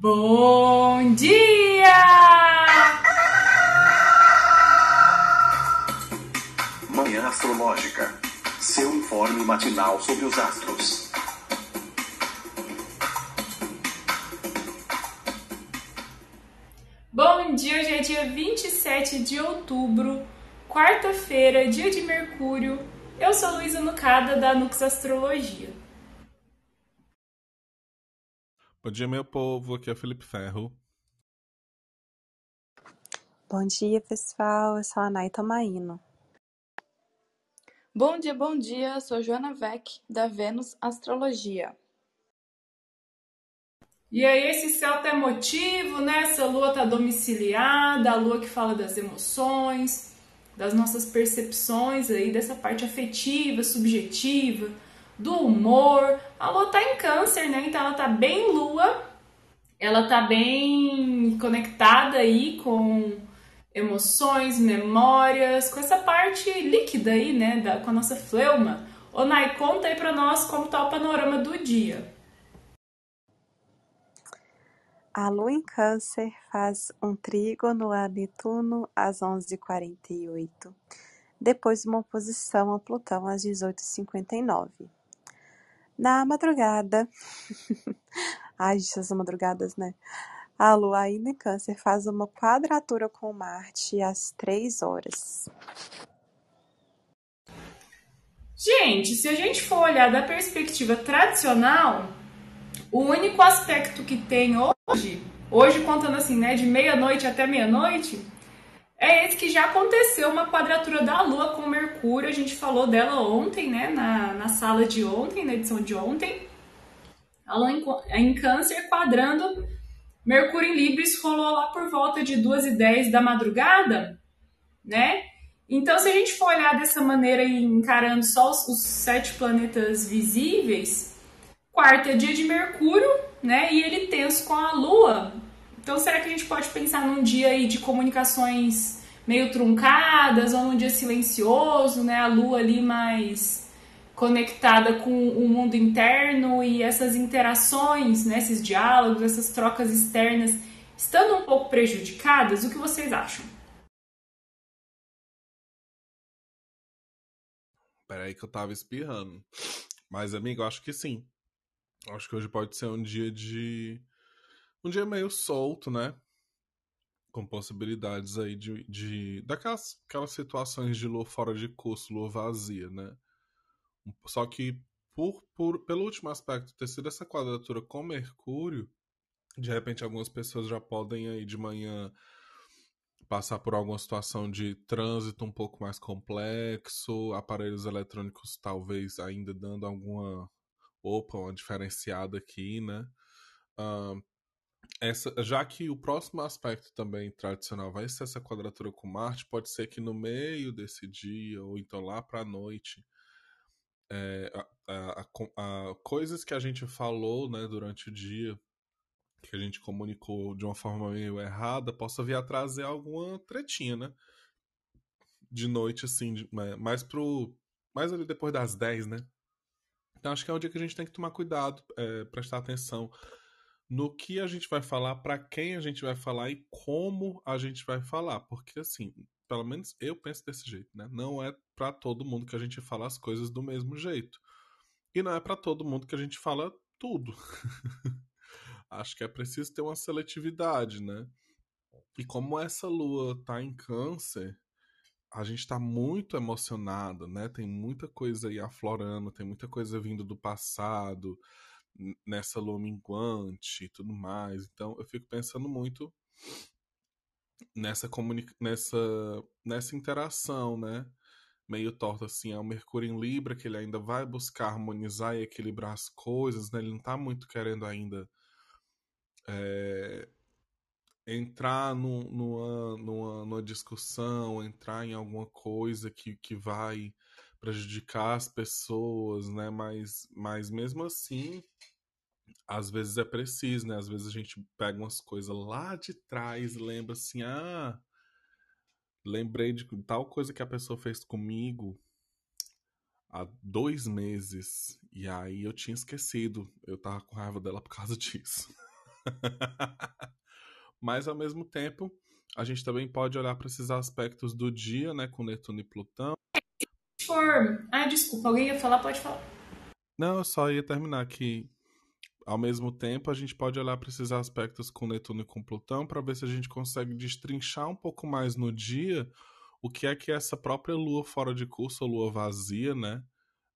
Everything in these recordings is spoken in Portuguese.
Bom dia! Manhã Astrológica. Seu informe matinal sobre os astros. Bom dia, hoje é dia 27 de outubro, quarta-feira, dia de Mercúrio. Eu sou Luísa Nucada, da Nux Astrologia. Bom dia, meu povo. Aqui é o Felipe Ferro. Bom dia, pessoal. Eu sou a Nay Tomaino. Bom dia, bom dia. Eu sou Joana Vec, da Vênus Astrologia. E aí, esse céu tá emotivo, né? Essa lua tá domiciliada, a lua que fala das emoções, das nossas percepções aí, dessa parte afetiva, subjetiva do humor. A lua tá em câncer, né? Então ela tá bem lua, ela tá bem conectada aí com emoções, memórias, com essa parte líquida aí, né? Da, com a nossa fleuma. Ô Nai, conta aí pra nós como tá o panorama do dia. A lua em câncer faz um trígono a Netuno às 11h48, depois uma oposição a Plutão às 18h59. Na madrugada, ai, essas madrugadas, né? A Lua ainda em Câncer faz uma quadratura com Marte às três horas. Gente, se a gente for olhar da perspectiva tradicional, o único aspecto que tem hoje, hoje contando assim, né, de meia-noite até meia-noite, é esse que já aconteceu uma quadratura da Lua com Mercúrio. A gente falou dela ontem, né? Na, na sala de ontem, na edição de ontem. A Lua em, em Câncer quadrando Mercúrio em Libres rolou lá por volta de 2 e 10 da madrugada, né? Então, se a gente for olhar dessa maneira e encarando só os, os sete planetas visíveis, quarta é dia de Mercúrio, né? E ele tenso com a Lua, então, será que a gente pode pensar num dia aí de comunicações meio truncadas ou num dia silencioso, né? A lua ali mais conectada com o mundo interno e essas interações, né? esses diálogos, essas trocas externas, estando um pouco prejudicadas? O que vocês acham? Peraí que eu tava espirrando. Mas, amigo, eu acho que sim. Acho que hoje pode ser um dia de um dia meio solto, né? Com possibilidades aí de. de daquelas aquelas situações de lua fora de curso, lua vazia, né? Só que por, por, pelo último aspecto ter sido essa quadratura com Mercúrio, de repente algumas pessoas já podem aí de manhã passar por alguma situação de trânsito um pouco mais complexo, aparelhos eletrônicos talvez ainda dando alguma opa, uma diferenciada aqui, né? Uh, essa, já que o próximo aspecto também tradicional vai ser essa quadratura com Marte, pode ser que no meio desse dia, ou então lá para a noite, é, a, a, a, coisas que a gente falou né, durante o dia, que a gente comunicou de uma forma meio errada, possa vir a trazer alguma tretinha, né? De noite, assim, de, mais pro. Mais ali depois das 10, né? Então acho que é um dia que a gente tem que tomar cuidado, é, prestar atenção no que a gente vai falar, para quem a gente vai falar e como a gente vai falar, porque assim, pelo menos eu penso desse jeito, né? Não é para todo mundo que a gente fala as coisas do mesmo jeito. E não é para todo mundo que a gente fala tudo. Acho que é preciso ter uma seletividade, né? E como essa lua tá em câncer, a gente tá muito emocionado, né? Tem muita coisa aí aflorando, tem muita coisa vindo do passado, nessa lua minguante e tudo mais. Então eu fico pensando muito nessa comunica nessa nessa interação, né? Meio torta assim, é o Mercúrio em Libra, que ele ainda vai buscar harmonizar e equilibrar as coisas, né? Ele não tá muito querendo ainda é, entrar no, numa, numa, numa discussão, entrar em alguma coisa que, que vai prejudicar as pessoas, né? Mas, mas mesmo assim, às vezes é preciso, né? Às vezes a gente pega umas coisas lá de trás, lembra assim, ah, lembrei de tal coisa que a pessoa fez comigo há dois meses e aí eu tinha esquecido, eu tava com raiva dela por causa disso. Mas ao mesmo tempo, a gente também pode olhar para esses aspectos do dia, né, com Netuno e Plutão. For... Ah, desculpa, alguém ia falar, pode falar. Não, eu só ia terminar que ao mesmo tempo, a gente pode olhar para esses aspectos com Netuno e com Plutão para ver se a gente consegue destrinchar um pouco mais no dia o que é que essa própria lua fora de curso, a lua vazia, né,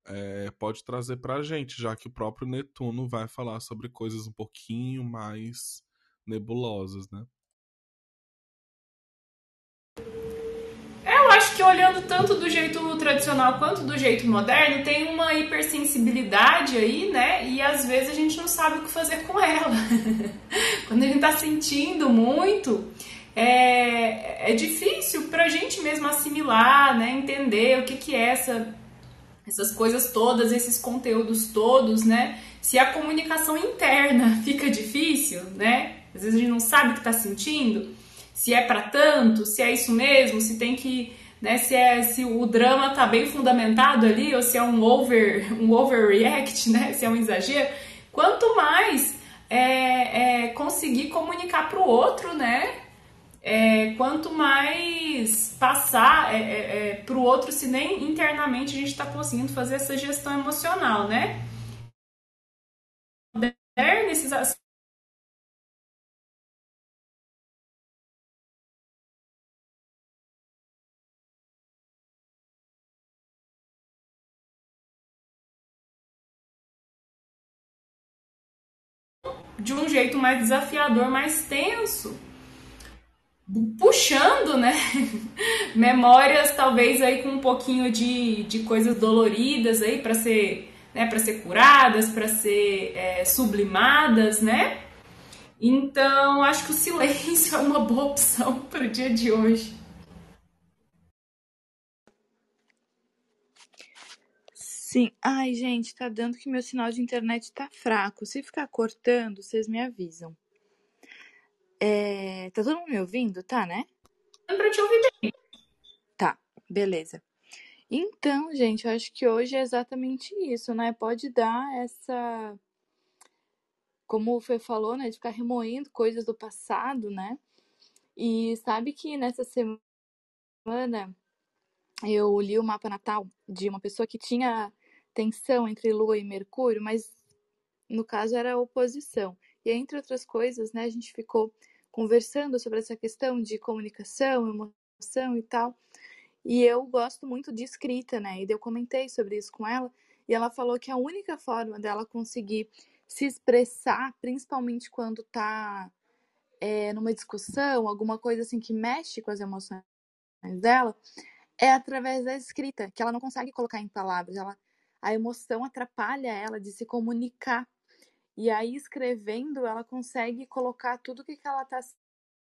é, pode trazer para a gente, já que o próprio Netuno vai falar sobre coisas um pouquinho mais nebulosas, né? Que olhando tanto do jeito tradicional quanto do jeito moderno, tem uma hipersensibilidade aí, né? E às vezes a gente não sabe o que fazer com ela. Quando a gente tá sentindo muito, é, é difícil pra gente mesmo assimilar, né? Entender o que, que é essa, essas coisas todas, esses conteúdos todos, né? Se a comunicação interna fica difícil, né? Às vezes a gente não sabe o que tá sentindo, se é para tanto, se é isso mesmo, se tem que né, se, é, se o drama tá bem fundamentado ali, ou se é um over, um overreact, né, se é um exagero, quanto mais é, é, conseguir comunicar para o outro, né, é, quanto mais passar é, é, é para o outro, se nem internamente a gente está conseguindo fazer essa gestão emocional, né? Nesses de um jeito mais desafiador, mais tenso, puxando, né? Memórias talvez aí com um pouquinho de, de coisas doloridas aí para ser, né, para ser curadas, para ser é, sublimadas, né? Então, acho que o silêncio é uma boa opção para o dia de hoje. Sim. Ai, gente, tá dando que meu sinal de internet tá fraco. Se ficar cortando, vocês me avisam. É... Tá todo mundo me ouvindo? Tá, né? Dá pra te ouvir bem. Tá, beleza. Então, gente, eu acho que hoje é exatamente isso, né? Pode dar essa. Como o Fê falou, né? De ficar remoendo coisas do passado, né? E sabe que nessa semana eu li o mapa natal de uma pessoa que tinha tensão entre Lua e Mercúrio, mas no caso era oposição. E entre outras coisas, né, a gente ficou conversando sobre essa questão de comunicação, emoção e tal. E eu gosto muito de escrita, né? E eu comentei sobre isso com ela, e ela falou que a única forma dela conseguir se expressar, principalmente quando tá é, numa discussão, alguma coisa assim que mexe com as emoções dela, é através da escrita, que ela não consegue colocar em palavras. Ela a emoção atrapalha ela de se comunicar. E aí, escrevendo, ela consegue colocar tudo o que ela está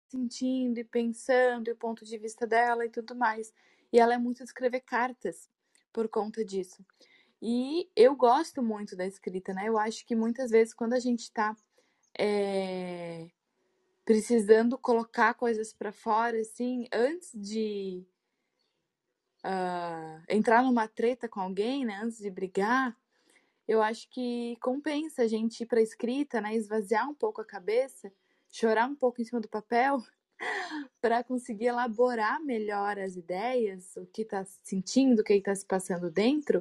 sentindo e pensando, e o ponto de vista dela e tudo mais. E ela é muito de escrever cartas por conta disso. E eu gosto muito da escrita, né? Eu acho que muitas vezes quando a gente está é, precisando colocar coisas para fora, assim, antes de uh, entrar numa treta com alguém, né, antes de brigar, eu acho que compensa a gente ir para escrita, né, esvaziar um pouco a cabeça, chorar um pouco em cima do papel, para conseguir elaborar melhor as ideias, o que está sentindo, o que está se passando dentro,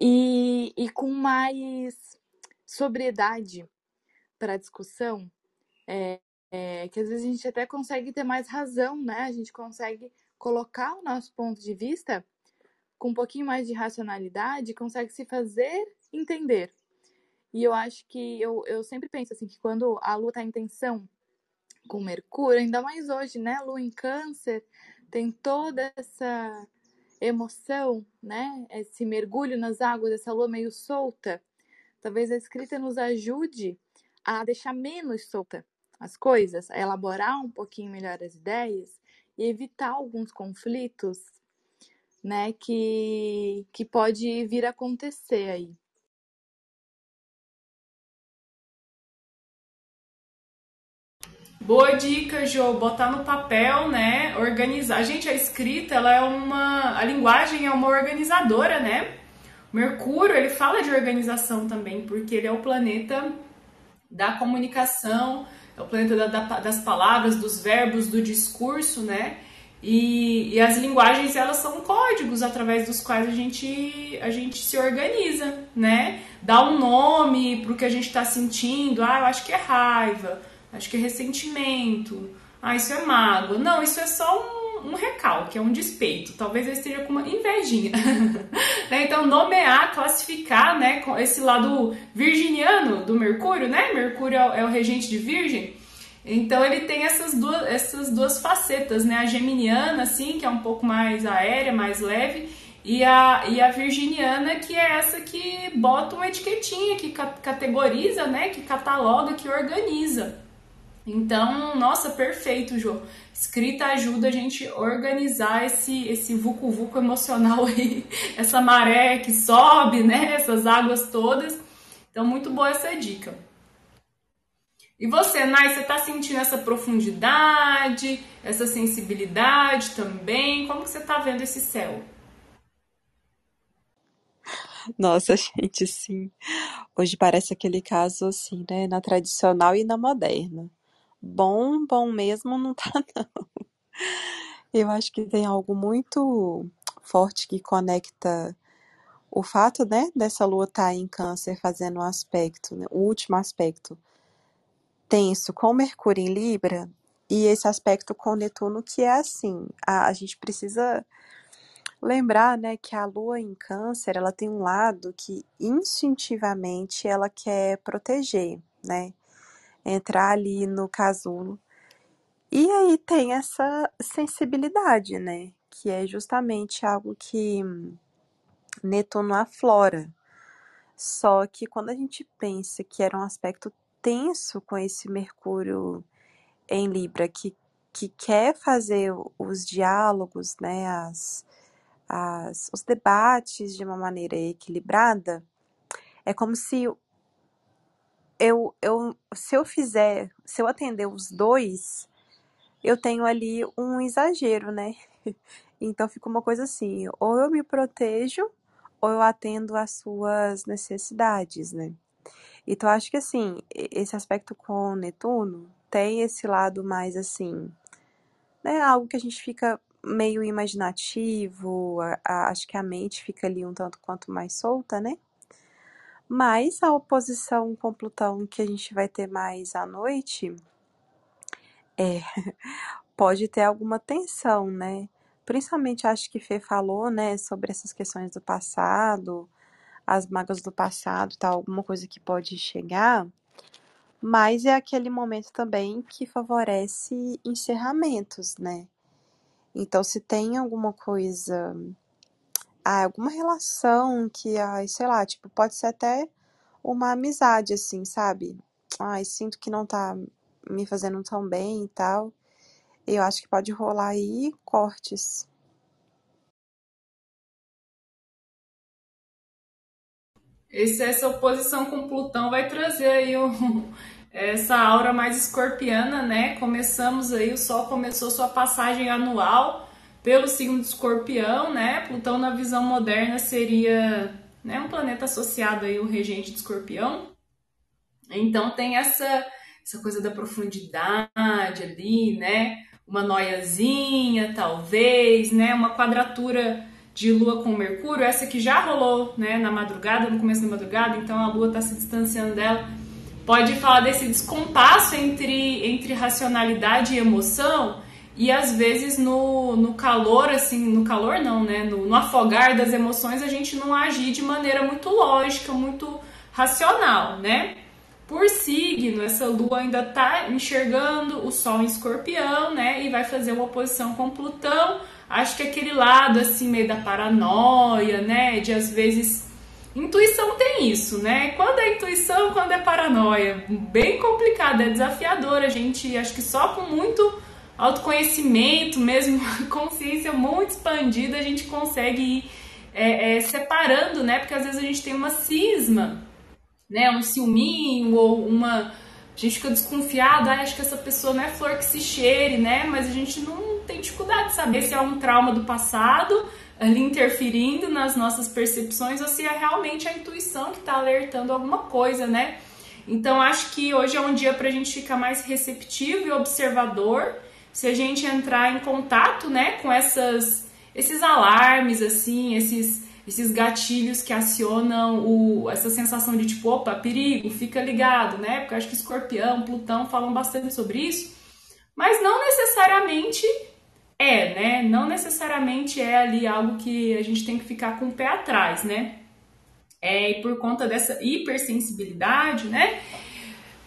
e, e com mais sobriedade para a discussão, é, é, que às vezes a gente até consegue ter mais razão, né? A gente consegue colocar o nosso ponto de vista com um pouquinho mais de racionalidade, consegue se fazer entender. E eu acho que eu, eu sempre penso assim que quando a Lua está em tensão com Mercúrio, ainda mais hoje, né? Lua em Câncer, tem toda essa emoção, né? Esse mergulho nas águas, essa lua meio solta. Talvez a escrita nos ajude a deixar menos solta as coisas, a elaborar um pouquinho melhor as ideias e evitar alguns conflitos, né, que, que pode vir a acontecer aí. Boa dica, Jo, botar no papel, né, organizar. Gente, a escrita, ela é uma, a linguagem é uma organizadora, né? Mercúrio, ele fala de organização também, porque ele é o planeta da comunicação, é o planeta da, da, das palavras, dos verbos, do discurso, né? E, e, as linguagens elas são códigos através dos quais a gente, a gente se organiza, né? Dá um nome para o que a gente está sentindo. Ah, eu acho que é raiva, acho que é ressentimento. Ah, isso é mágoa. Não, isso é só um, um recalque, é um despeito. Talvez eu esteja com uma invejinha. Né? então, nomear, classificar, né? Com esse lado virginiano do Mercúrio, né? Mercúrio é o regente de Virgem então ele tem essas duas, essas duas facetas, né? A geminiana, assim, que é um pouco mais aérea, mais leve, e a, e a virginiana, que é essa que bota uma etiquetinha, que categoriza, né? Que cataloga, que organiza. Então, nossa, perfeito, Jô. Escrita ajuda a gente organizar esse, esse vucu-vucu emocional aí, essa maré que sobe, né? Essas águas todas. Então, muito boa essa dica. E você, Nai, você está sentindo essa profundidade, essa sensibilidade também? Como que você está vendo esse céu? Nossa, gente, sim. Hoje parece aquele caso assim, né? Na tradicional e na moderna. Bom, bom mesmo não tá, não. Eu acho que tem algo muito forte que conecta o fato, né, dessa lua estar tá em câncer fazendo um aspecto, né, o último aspecto tenso com Mercúrio em Libra e esse aspecto com Netuno que é assim, a, a gente precisa lembrar, né, que a Lua em Câncer, ela tem um lado que instintivamente ela quer proteger, né, entrar ali no casulo. E aí tem essa sensibilidade, né, que é justamente algo que Netuno aflora. Só que quando a gente pensa que era um aspecto tenso com esse Mercúrio em Libra, que, que quer fazer os diálogos, né, as, as, os debates de uma maneira equilibrada, é como se eu, eu, se eu fizer, se eu atender os dois, eu tenho ali um exagero, né? Então fica uma coisa assim, ou eu me protejo, ou eu atendo às suas necessidades, né? Então, acho que assim, esse aspecto com Netuno tem esse lado mais assim, né? Algo que a gente fica meio imaginativo, a, a, acho que a mente fica ali um tanto quanto mais solta, né? Mas a oposição com Plutão que a gente vai ter mais à noite é pode ter alguma tensão, né? Principalmente acho que Fê falou, né, sobre essas questões do passado, as mágoas do passado, tal, alguma coisa que pode chegar, mas é aquele momento também que favorece encerramentos, né? Então, se tem alguma coisa, alguma relação que, ai, sei lá, tipo, pode ser até uma amizade, assim, sabe? Ai, sinto que não tá me fazendo tão bem e tal. Eu acho que pode rolar aí cortes. Esse, essa oposição com Plutão vai trazer aí essa aura mais escorpiana, né? Começamos aí, o Sol começou sua passagem anual pelo signo de escorpião, né? Plutão na visão moderna seria né, um planeta associado aí, o regente de escorpião. Então tem essa, essa coisa da profundidade ali, né? Uma noiazinha, talvez, né? Uma quadratura de Lua com Mercúrio, essa que já rolou né, na madrugada, no começo da madrugada, então a Lua está se distanciando dela. Pode falar desse descompasso entre, entre racionalidade e emoção, e às vezes no, no calor, assim, no calor não, né? No, no afogar das emoções, a gente não agir de maneira muito lógica, muito racional, né? Por signo, essa lua ainda tá enxergando o Sol em escorpião, né? E vai fazer uma oposição com Plutão acho que aquele lado assim meio da paranoia, né, de às vezes intuição tem isso, né? Quando é intuição, quando é paranoia, bem complicado, é desafiador. A gente acho que só com muito autoconhecimento, mesmo consciência muito expandida, a gente consegue ir é, é, separando, né? Porque às vezes a gente tem uma cisma, né? Um ciúminho ou uma a gente fica desconfiado, ah, acho que essa pessoa não é flor que se cheire, né? Mas a gente não tem dificuldade de saber se é um trauma do passado ali interferindo nas nossas percepções ou se é realmente a intuição que está alertando alguma coisa, né? Então acho que hoje é um dia para a gente ficar mais receptivo e observador. Se a gente entrar em contato, né, com essas, esses alarmes, assim, esses, esses gatilhos que acionam o, essa sensação de tipo, opa, perigo, fica ligado, né? Porque eu acho que Escorpião, Plutão falam bastante sobre isso. Mas não necessariamente é, né? Não necessariamente é ali algo que a gente tem que ficar com o pé atrás, né? É, e por conta dessa hipersensibilidade, né?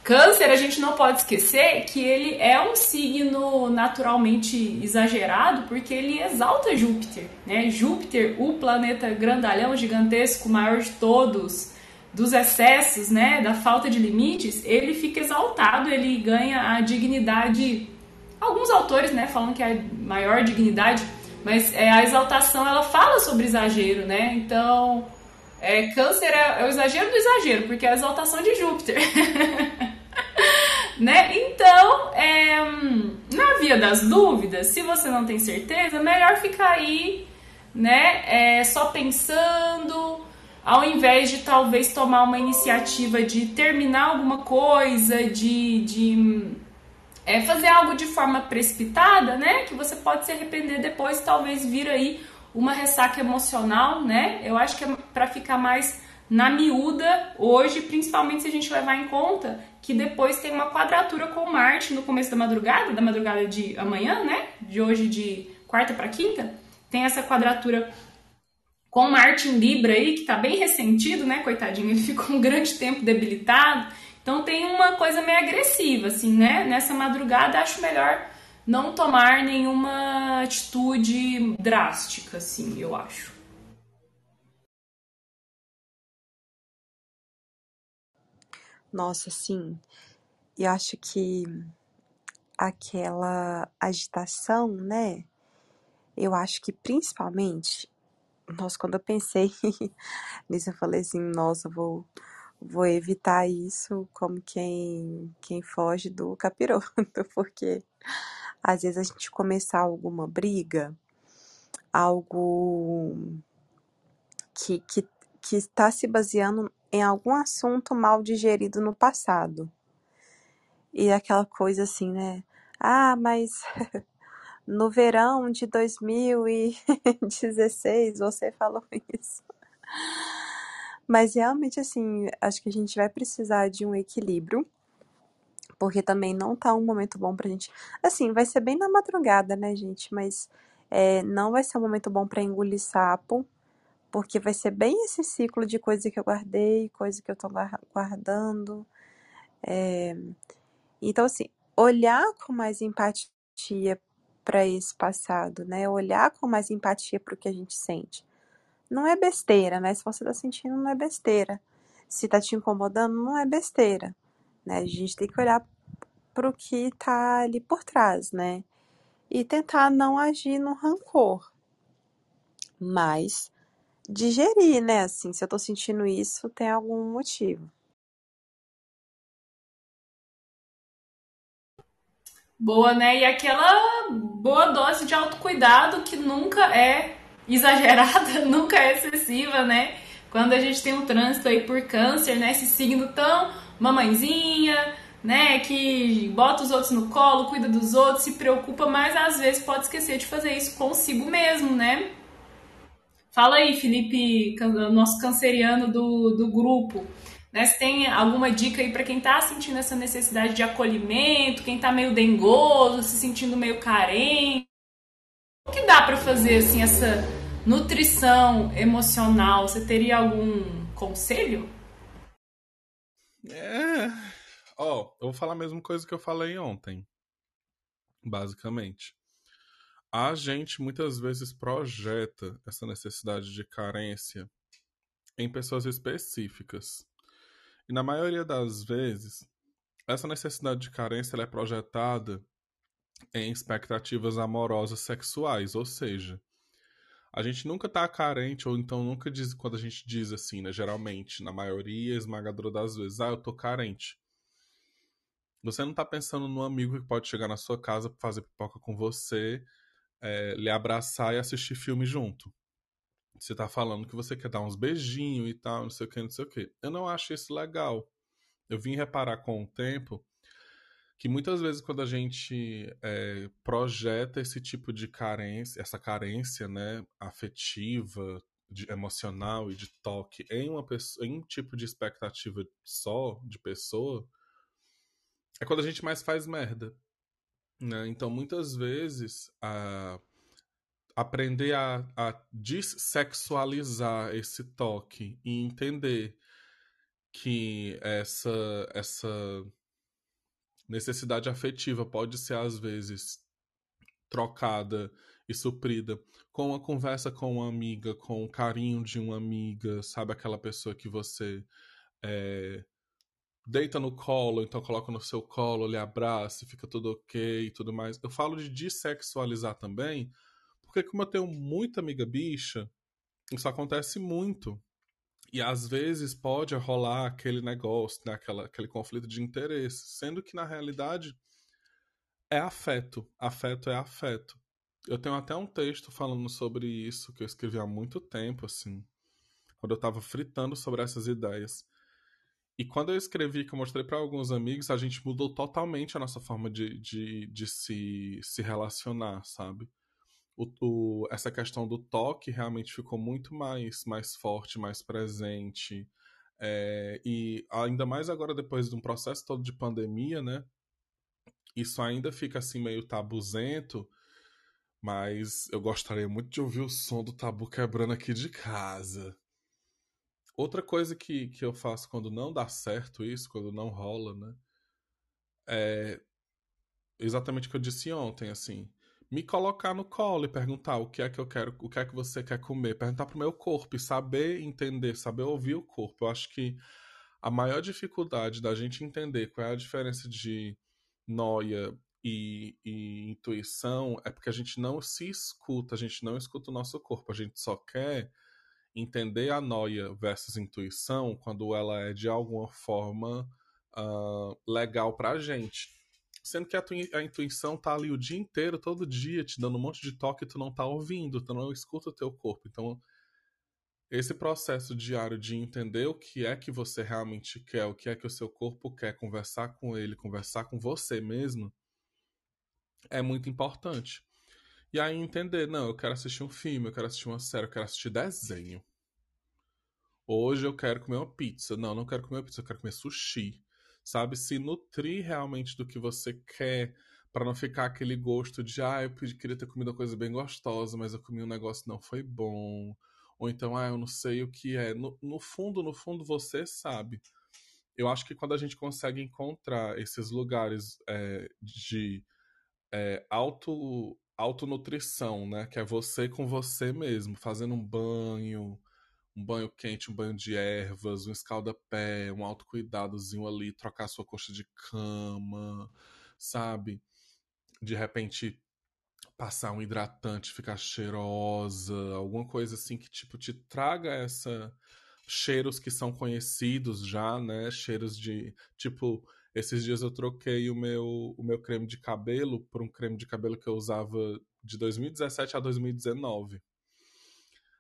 Câncer, a gente não pode esquecer que ele é um signo naturalmente exagerado porque ele exalta Júpiter, né? Júpiter, o planeta grandalhão, gigantesco, maior de todos, dos excessos, né? Da falta de limites, ele fica exaltado, ele ganha a dignidade Alguns autores, né, falam que é a maior dignidade, mas é, a exaltação ela fala sobre exagero, né? Então, é, câncer é, é, o exagero do exagero, porque é a exaltação de Júpiter. né? Então, é, na via das dúvidas, se você não tem certeza, melhor ficar aí, né? É, só pensando, ao invés de talvez tomar uma iniciativa de terminar alguma coisa, de, de é, fazer algo de forma precipitada, né? Que você pode se arrepender depois, talvez vir aí uma ressaca emocional, né? Eu acho que é para ficar mais na miúda hoje, principalmente se a gente levar em conta que depois tem uma quadratura com Marte no começo da madrugada, da madrugada de amanhã, né? De hoje de quarta para quinta, tem essa quadratura com Marte em Libra aí, que tá bem ressentido, né, coitadinho, ele ficou um grande tempo debilitado. Então tem uma coisa meio agressiva, assim, né? Nessa madrugada acho melhor não tomar nenhuma atitude drástica, assim, eu acho. Nossa, sim. Eu acho que aquela agitação, né? Eu acho que principalmente, nossa, quando eu pensei nisso, eu falei assim, nossa, vou vou evitar isso como quem, quem foge do capiroto, porque às vezes a gente começar alguma briga, algo que, que, que está se baseando em algum assunto mal digerido no passado. E aquela coisa assim, né? Ah, mas no verão de 2016 você falou isso. Mas realmente, assim, acho que a gente vai precisar de um equilíbrio, porque também não tá um momento bom pra gente. Assim, vai ser bem na madrugada, né, gente? Mas é, não vai ser um momento bom pra engolir sapo, porque vai ser bem esse ciclo de coisa que eu guardei, coisa que eu tô guardando. É, então, assim, olhar com mais empatia para esse passado, né? Olhar com mais empatia para o que a gente sente não é besteira, né? Se você tá sentindo, não é besteira. Se tá te incomodando, não é besteira, né? A gente tem que olhar pro que tá ali por trás, né? E tentar não agir no rancor. Mas digerir, né? Assim, se eu tô sentindo isso, tem algum motivo. Boa, né? E aquela boa dose de autocuidado que nunca é exagerada, nunca é excessiva, né? Quando a gente tem um trânsito aí por câncer, né? Esse signo tão mamãezinha, né? Que bota os outros no colo, cuida dos outros, se preocupa, mas às vezes pode esquecer de fazer isso consigo mesmo, né? Fala aí, Felipe, nosso canceriano do, do grupo. Né, se tem alguma dica aí para quem tá sentindo essa necessidade de acolhimento, quem tá meio dengoso, se sentindo meio carente. O que dá para fazer assim essa nutrição emocional, você teria algum conselho? É. Ó, oh, eu vou falar a mesma coisa que eu falei ontem. Basicamente. A gente muitas vezes projeta essa necessidade de carência em pessoas específicas. E na maioria das vezes, essa necessidade de carência é projetada em expectativas amorosas sexuais, ou seja, a gente nunca tá carente, ou então nunca diz, quando a gente diz assim, né? Geralmente, na maioria esmagadora das vezes, ah, eu tô carente. Você não tá pensando no amigo que pode chegar na sua casa, fazer pipoca com você, é, lhe abraçar e assistir filme junto. Você tá falando que você quer dar uns beijinhos e tal, não sei o que, não sei o que. Eu não acho isso legal. eu vim reparar com o tempo que muitas vezes quando a gente é, projeta esse tipo de carência, essa carência, né, afetiva, de, emocional e de toque em uma pessoa, em um tipo de expectativa só de pessoa, é quando a gente mais faz merda, né? Então muitas vezes a aprender a, a dessexualizar esse toque e entender que essa essa necessidade afetiva pode ser às vezes trocada e suprida com uma conversa com uma amiga, com o carinho de uma amiga, sabe aquela pessoa que você é, deita no colo, então coloca no seu colo, lhe abraça, fica tudo ok e tudo mais. Eu falo de dessexualizar também, porque como eu tenho muita amiga bicha, isso acontece muito. E às vezes pode rolar aquele negócio, né, aquela, aquele conflito de interesse, sendo que na realidade é afeto. Afeto é afeto. Eu tenho até um texto falando sobre isso que eu escrevi há muito tempo, assim, quando eu estava fritando sobre essas ideias. E quando eu escrevi, que eu mostrei para alguns amigos, a gente mudou totalmente a nossa forma de, de, de se, se relacionar, sabe? o, o, essa questão do toque realmente ficou muito mais, mais forte, mais presente. É, e ainda mais agora, depois de um processo todo de pandemia, né? Isso ainda fica assim meio tabuzento, mas eu gostaria muito de ouvir o som do tabu quebrando aqui de casa. Outra coisa que, que eu faço quando não dá certo isso, quando não rola, né? É exatamente o que eu disse ontem, assim me colocar no colo e perguntar o que é que eu quero, o que é que você quer comer, perguntar pro meu corpo e saber entender, saber ouvir o corpo. Eu acho que a maior dificuldade da gente entender qual é a diferença de noia e, e, intuição é porque a gente não se escuta, a gente não escuta o nosso corpo, a gente só quer entender a noia versus intuição quando ela é de alguma forma uh, legal pra gente. Sendo que a, a intuição tá ali o dia inteiro, todo dia, te dando um monte de toque e tu não tá ouvindo, tu não escuta o teu corpo. Então, esse processo diário de entender o que é que você realmente quer, o que é que o seu corpo quer, conversar com ele, conversar com você mesmo, é muito importante. E aí entender, não, eu quero assistir um filme, eu quero assistir uma série, eu quero assistir desenho. Hoje eu quero comer uma pizza. Não, não quero comer uma pizza, eu quero comer sushi sabe? Se nutrir realmente do que você quer, para não ficar aquele gosto de, ah, eu queria ter comido uma coisa bem gostosa, mas eu comi um negócio que não foi bom. Ou então, ah, eu não sei o que é. No, no fundo, no fundo, você sabe. Eu acho que quando a gente consegue encontrar esses lugares é, de é, auto, autonutrição, né? Que é você com você mesmo, fazendo um banho, um banho quente, um banho de ervas, um escalda-pé, um autocuidadozinho ali, trocar sua coxa de cama, sabe? De repente passar um hidratante, ficar cheirosa, alguma coisa assim que tipo te traga essa cheiros que são conhecidos já, né? Cheiros de tipo esses dias eu troquei o meu o meu creme de cabelo por um creme de cabelo que eu usava de 2017 a 2019.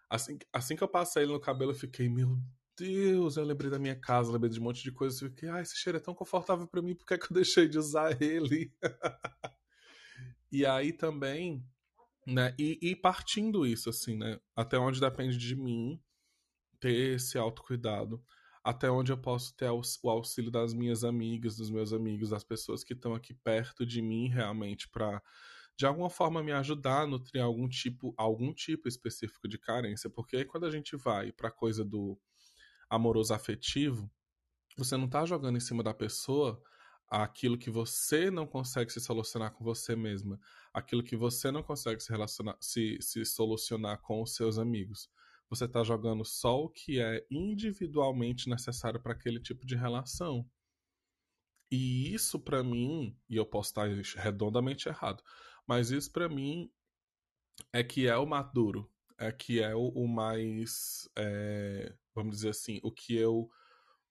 Assim, assim que eu passei ele no cabelo, eu fiquei, meu Deus, eu lembrei da minha casa, lembrei de um monte de coisas. Eu fiquei, ah, esse cheiro é tão confortável para mim, por que, é que eu deixei de usar ele? e aí também, né, e, e, partindo isso, assim, né, até onde depende de mim ter esse autocuidado, até onde eu posso ter o auxílio das minhas amigas, dos meus amigos, das pessoas que estão aqui perto de mim realmente para de alguma forma me ajudar a nutrir algum tipo, algum tipo específico de carência, porque aí quando a gente vai para coisa do amoroso afetivo, você não está jogando em cima da pessoa aquilo que você não consegue se solucionar com você mesma, aquilo que você não consegue se relacionar, se, se solucionar com os seus amigos. Você está jogando só o que é individualmente necessário para aquele tipo de relação. E isso para mim, e eu posso estar redondamente errado, mas isso para mim é que é o maduro, é que é o, o mais, é, vamos dizer assim, o que eu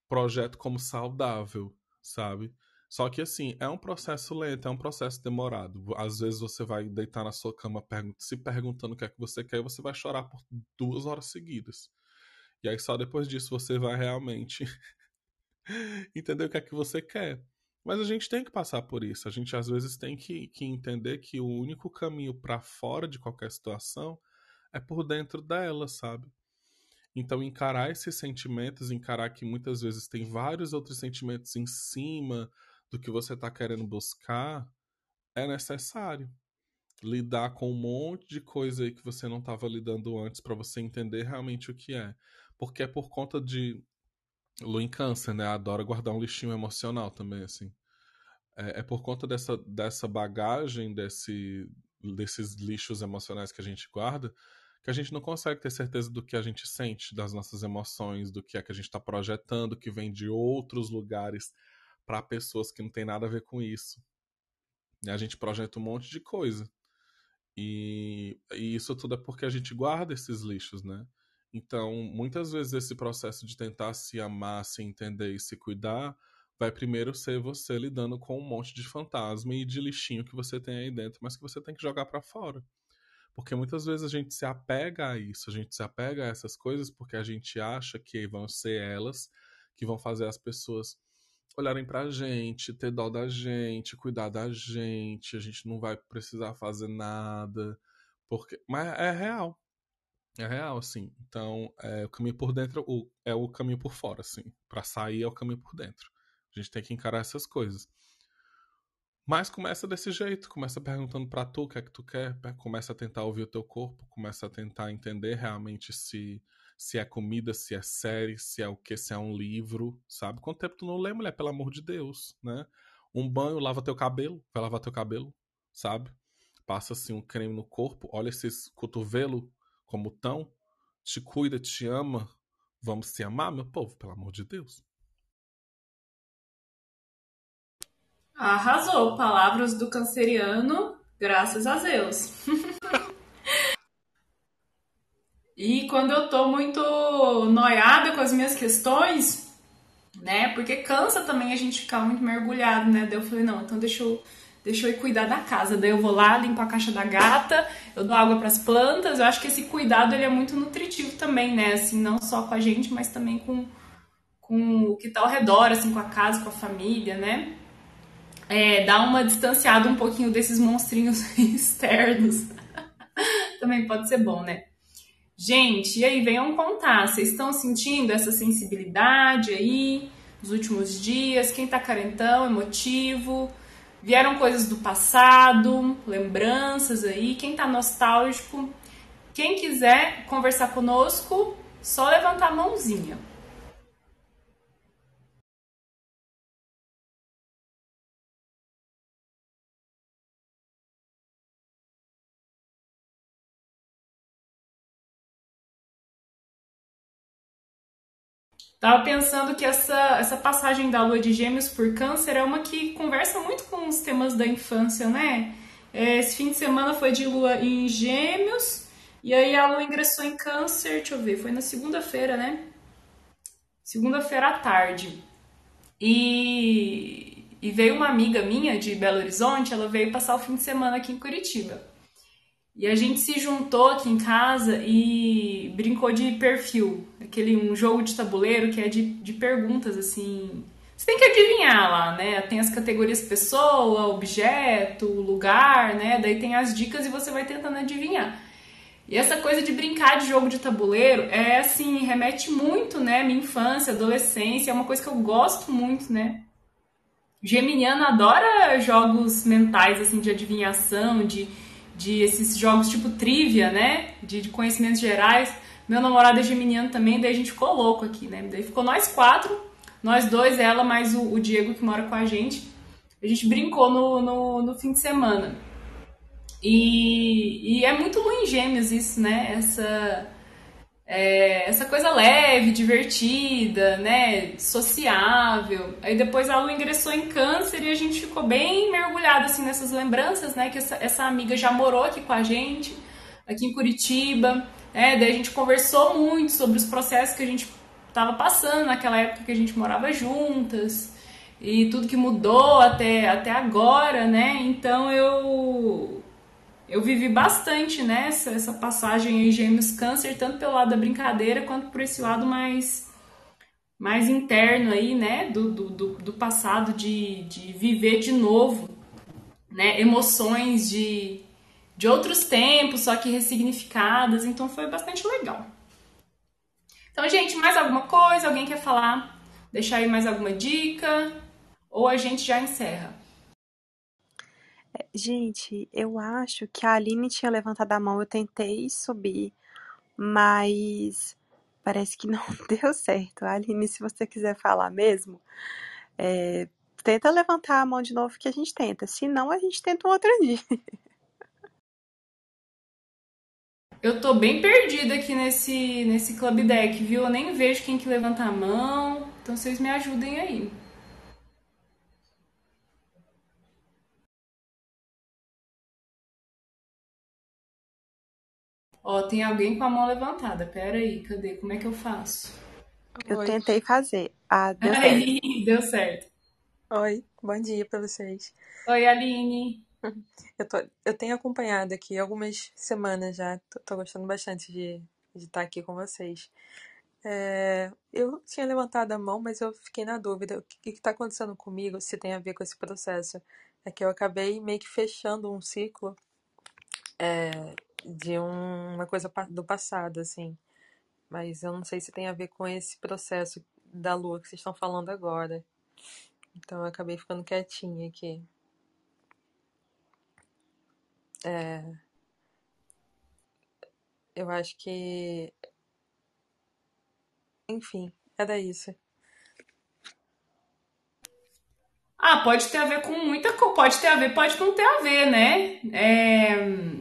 projeto como saudável, sabe? Só que assim, é um processo lento, é um processo demorado. Às vezes você vai deitar na sua cama se perguntando o que é que você quer e você vai chorar por duas horas seguidas. E aí só depois disso você vai realmente entender o que é que você quer. Mas a gente tem que passar por isso. A gente às vezes tem que, que entender que o único caminho para fora de qualquer situação é por dentro dela, sabe? Então, encarar esses sentimentos, encarar que muitas vezes tem vários outros sentimentos em cima do que você está querendo buscar, é necessário. Lidar com um monte de coisa aí que você não estava lidando antes para você entender realmente o que é. Porque é por conta de. Lu em câncer, né? Adora guardar um lixinho emocional também, assim. É, é por conta dessa, dessa bagagem, desse, desses lixos emocionais que a gente guarda, que a gente não consegue ter certeza do que a gente sente, das nossas emoções, do que é que a gente está projetando, que vem de outros lugares para pessoas que não tem nada a ver com isso. E a gente projeta um monte de coisa. E, e isso tudo é porque a gente guarda esses lixos, né? Então, muitas vezes esse processo de tentar se amar, se entender e se cuidar vai primeiro ser você lidando com um monte de fantasma e de lixinho que você tem aí dentro, mas que você tem que jogar para fora. Porque muitas vezes a gente se apega a isso, a gente se apega a essas coisas porque a gente acha que vão ser elas que vão fazer as pessoas olharem pra gente, ter dó da gente, cuidar da gente, a gente não vai precisar fazer nada, porque mas é real. É real, assim. Então, é, o caminho por dentro é o caminho por fora, assim. Para sair é o caminho por dentro. A gente tem que encarar essas coisas. Mas começa desse jeito, começa perguntando para tu o que é que tu quer, começa a tentar ouvir o teu corpo, começa a tentar entender realmente se se é comida, se é série, se é o que, se é um livro, sabe? Quanto tempo tu não lê, mulher, pelo amor de Deus, né? Um banho, lava teu cabelo, vai lavar teu cabelo, sabe? Passa assim um creme no corpo, olha esses cotovelos como tão, te cuida, te ama, vamos se amar, meu povo, pelo amor de Deus. Arrasou. Palavras do canceriano, graças a Deus. e quando eu tô muito noiada com as minhas questões, né? Porque cansa também a gente ficar muito mergulhado, né? Daí eu falei, não, então deixa eu, deixa eu ir cuidar da casa. Daí eu vou lá, limpo a caixa da gata, eu dou água para as plantas. Eu acho que esse cuidado ele é muito nutritivo também, né? Assim, não só com a gente, mas também com, com o que tá ao redor, assim, com a casa, com a família, né? é, dar uma distanciada um pouquinho desses monstrinhos externos. Também pode ser bom, né? Gente, e aí, venham contar. Vocês estão sentindo essa sensibilidade aí nos últimos dias? Quem tá carentão, emotivo? Vieram coisas do passado, lembranças aí? Quem tá nostálgico? Quem quiser conversar conosco, só levantar a mãozinha. Tava pensando que essa, essa passagem da lua de gêmeos por câncer é uma que conversa muito com os temas da infância, né? É, esse fim de semana foi de lua em gêmeos, e aí a lua ingressou em câncer, deixa eu ver, foi na segunda-feira, né? Segunda-feira à tarde. E, e veio uma amiga minha de Belo Horizonte, ela veio passar o fim de semana aqui em Curitiba. E a gente se juntou aqui em casa e brincou de perfil, aquele um jogo de tabuleiro que é de, de perguntas assim. Você tem que adivinhar lá, né? Tem as categorias pessoa, objeto, lugar, né? Daí tem as dicas e você vai tentando adivinhar. E essa coisa de brincar de jogo de tabuleiro é assim, remete muito, né? Minha infância, adolescência, é uma coisa que eu gosto muito, né? Geminiano adora jogos mentais, assim, de adivinhação, de de esses jogos tipo trivia, né? De, de, conhecimentos gerais. Meu namorado é geminiano também, daí a gente ficou louco aqui, né? Daí ficou nós quatro, nós dois, ela mais o, o Diego que mora com a gente. A gente brincou no, no, no fim de semana. E, e, é muito Lu Gêmeos isso, né? Essa é, essa coisa leve, divertida, né, sociável. Aí depois a Lu ingressou em câncer e a gente ficou bem mergulhado assim nessas lembranças, né, que essa, essa amiga já morou aqui com a gente, aqui em Curitiba, né, daí a gente conversou muito sobre os processos que a gente estava passando naquela época que a gente morava juntas e tudo que mudou até, até agora, né, então eu eu vivi bastante nessa né, essa passagem em Gêmeos Câncer, tanto pelo lado da brincadeira quanto por esse lado mais mais interno aí, né, do, do, do passado, de, de viver de novo, né, emoções de, de outros tempos, só que ressignificadas, então foi bastante legal. Então, gente, mais alguma coisa? Alguém quer falar? Deixar aí mais alguma dica? Ou a gente já encerra? Gente, eu acho que a Aline tinha levantado a mão, eu tentei subir, mas parece que não deu certo. Aline, se você quiser falar mesmo, é, tenta levantar a mão de novo que a gente tenta. Se não, a gente tenta um outro dia. Eu tô bem perdida aqui nesse, nesse club deck, viu? Eu nem vejo quem que levanta a mão. Então vocês me ajudem aí. Ó, tem alguém com a mão levantada. Pera aí, cadê? Como é que eu faço? Eu Oi. tentei fazer. Ah, deu aí, certo. deu certo. Oi, bom dia para vocês. Oi, Aline. Eu, tô, eu tenho acompanhado aqui algumas semanas já, tô, tô gostando bastante de, de estar aqui com vocês. É, eu tinha levantado a mão, mas eu fiquei na dúvida. O que está acontecendo comigo, se tem a ver com esse processo? É que eu acabei meio que fechando um ciclo é, de um, uma coisa do passado, assim. Mas eu não sei se tem a ver com esse processo da lua que vocês estão falando agora. Então eu acabei ficando quietinha aqui. É, eu acho que. Enfim, era isso. Ah, pode ter a ver com muita coisa. Pode ter a ver, pode não ter a ver, né? É...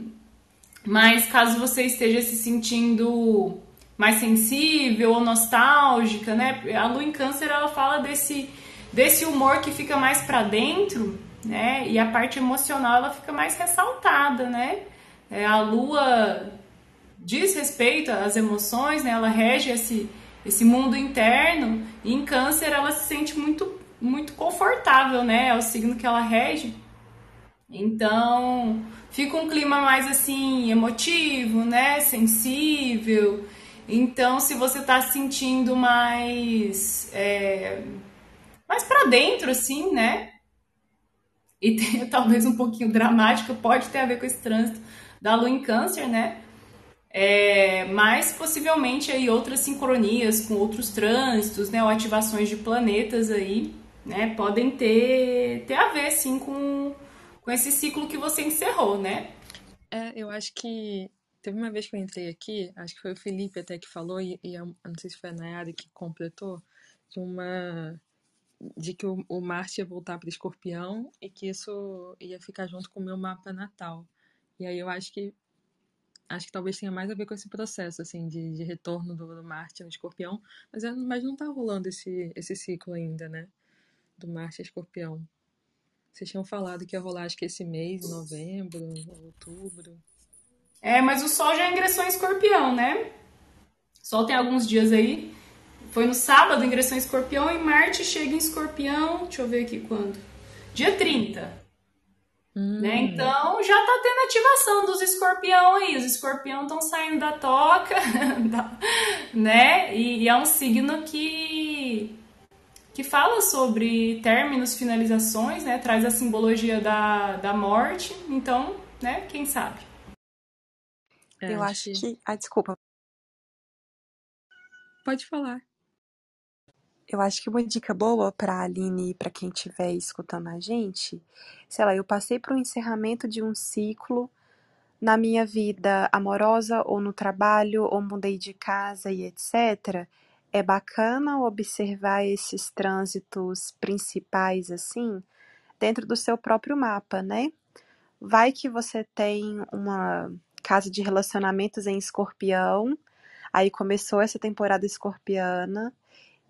Mas caso você esteja se sentindo mais sensível ou nostálgica, né? A lua em câncer ela fala desse, desse humor que fica mais para dentro né? E a parte emocional ela fica mais ressaltada, né? É, a lua diz respeito às emoções, né? Ela rege esse, esse mundo interno e em câncer ela se sente muito, muito confortável, né? É o signo que ela rege. Então, fica um clima mais assim emotivo, né? Sensível. Então, se você se sentindo mais é, mais para dentro, assim, né? e tem, talvez um pouquinho dramático, pode ter a ver com esse trânsito da Lua em Câncer, né? É, mas possivelmente aí outras sincronias com outros trânsitos, né, ou ativações de planetas aí, né, podem ter, ter a ver sim com, com esse ciclo que você encerrou, né? É, eu acho que teve uma vez que eu entrei aqui, acho que foi o Felipe até que falou, e, e eu não sei se foi a Nayara que completou, de uma de que o, o Marte ia voltar para Escorpião e que isso ia ficar junto com o meu mapa natal. E aí eu acho que acho que talvez tenha mais a ver com esse processo assim de, de retorno do, do, Marte no Escorpião, mas é, mas não tá rolando esse esse ciclo ainda, né? Do Marte a Escorpião. Vocês tinham falado que ia rolar acho que esse mês, novembro, outubro. É, mas o Sol já ingressou em Escorpião, né? O Sol tem alguns dias aí foi no sábado, ingressou em escorpião, e Marte chega em escorpião, deixa eu ver aqui quando. Dia 30. Hum. Né? Então já tá tendo ativação dos escorpião aí. Os escorpião estão saindo da toca, né? E, e, é um signo que, que fala sobre términos, finalizações, né? Traz a simbologia da, da morte. Então, né? Quem sabe? Eu acho que. Ah, desculpa. Pode falar. Eu acho que uma dica boa para a Aline e para quem estiver escutando a gente, sei lá, eu passei por um encerramento de um ciclo na minha vida amorosa ou no trabalho, ou mudei de casa e etc. É bacana observar esses trânsitos principais assim dentro do seu próprio mapa, né? Vai que você tem uma casa de relacionamentos em escorpião, aí começou essa temporada escorpiana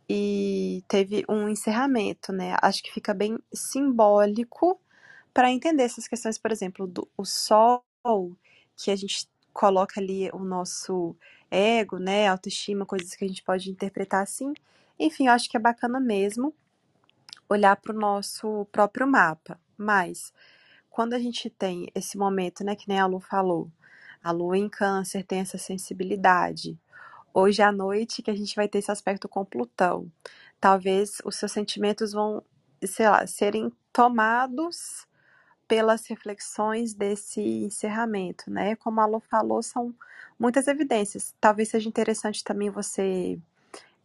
e teve um encerramento, né? Acho que fica bem simbólico para entender essas questões, por exemplo, do o sol, que a gente coloca ali o nosso ego, né, autoestima, coisas que a gente pode interpretar assim. Enfim, eu acho que é bacana mesmo olhar para o nosso próprio mapa. Mas quando a gente tem esse momento, né, que nem a Lu falou, a lua em câncer tem essa sensibilidade, hoje à noite que a gente vai ter esse aspecto com Plutão. talvez os seus sentimentos vão, sei lá, serem tomados pelas reflexões desse encerramento, né? Como a Lu falou, são muitas evidências. Talvez seja interessante também você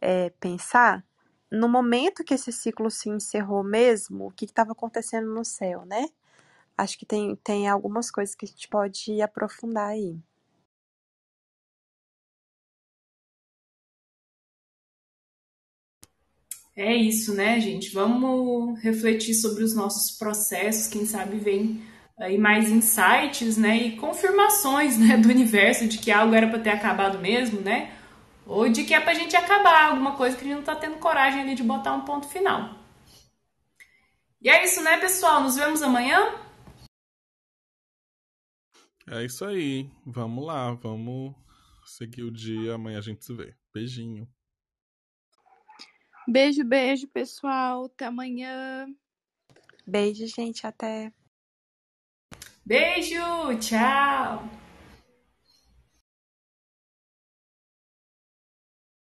é, pensar no momento que esse ciclo se encerrou mesmo, o que estava acontecendo no céu, né? Acho que tem, tem algumas coisas que a gente pode aprofundar aí. É isso, né, gente? Vamos refletir sobre os nossos processos, quem sabe vem aí mais insights, né, e confirmações, né, do universo de que algo era para ter acabado mesmo, né? Ou de que é pra gente acabar alguma coisa que a gente não tá tendo coragem ali de botar um ponto final. E é isso, né, pessoal? Nos vemos amanhã? É isso aí. Vamos lá, vamos seguir o dia. Amanhã a gente se vê. Beijinho. Beijo, beijo, pessoal. Até amanhã. Beijo, gente. Até. Beijo, tchau.